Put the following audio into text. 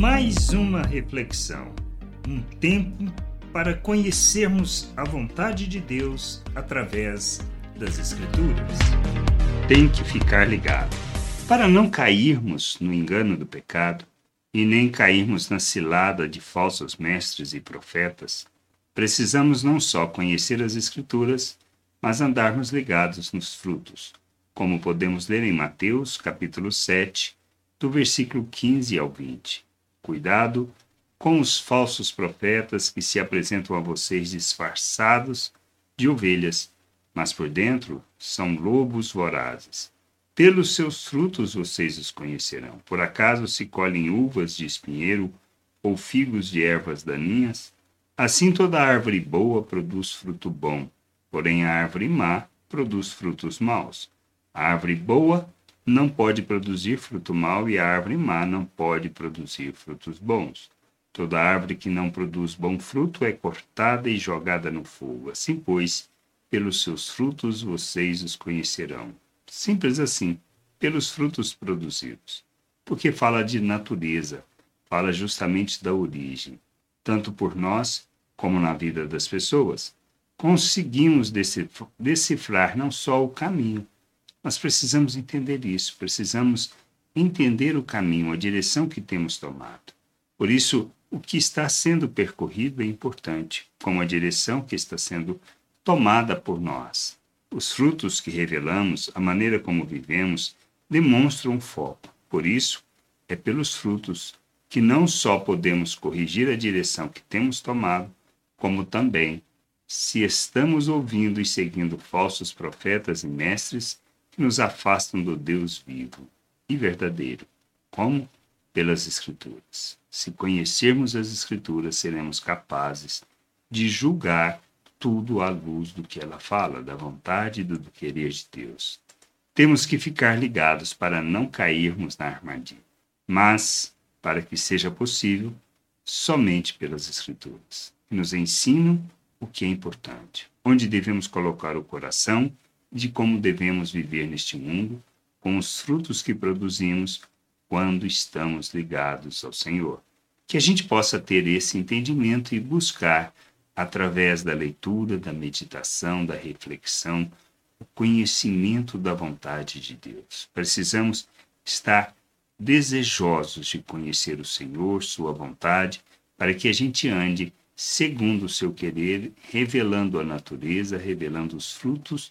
mais uma reflexão, um tempo para conhecermos a vontade de Deus através das Escrituras. Tem que ficar ligado. Para não cairmos no engano do pecado e nem cairmos na cilada de falsos mestres e profetas, precisamos não só conhecer as Escrituras, mas andarmos ligados nos frutos, como podemos ler em Mateus, capítulo 7, do versículo 15 ao 20. Cuidado com os falsos profetas que se apresentam a vocês disfarçados de ovelhas, mas por dentro são lobos vorazes. Pelos seus frutos vocês os conhecerão. Por acaso se colhem uvas de espinheiro ou figos de ervas daninhas? Assim toda árvore boa produz fruto bom, porém a árvore má produz frutos maus. A árvore boa não pode produzir fruto mau e a árvore má não pode produzir frutos bons. Toda árvore que não produz bom fruto é cortada e jogada no fogo. Assim, pois, pelos seus frutos vocês os conhecerão. Simples assim, pelos frutos produzidos. Porque fala de natureza, fala justamente da origem. Tanto por nós, como na vida das pessoas, conseguimos decifrar não só o caminho, nós precisamos entender isso, precisamos entender o caminho, a direção que temos tomado. Por isso, o que está sendo percorrido é importante, como a direção que está sendo tomada por nós. Os frutos que revelamos, a maneira como vivemos, demonstram foco. Por isso, é pelos frutos que não só podemos corrigir a direção que temos tomado, como também, se estamos ouvindo e seguindo falsos profetas e mestres, que nos afastam do Deus vivo e verdadeiro. Como? Pelas Escrituras. Se conhecermos as Escrituras, seremos capazes de julgar tudo à luz do que ela fala, da vontade e do querer de Deus. Temos que ficar ligados para não cairmos na armadilha, mas, para que seja possível, somente pelas Escrituras, que nos ensinam o que é importante, onde devemos colocar o coração de como devemos viver neste mundo, com os frutos que produzimos quando estamos ligados ao Senhor. Que a gente possa ter esse entendimento e buscar, através da leitura, da meditação, da reflexão, o conhecimento da vontade de Deus. Precisamos estar desejosos de conhecer o Senhor, Sua vontade, para que a gente ande segundo o seu querer, revelando a natureza, revelando os frutos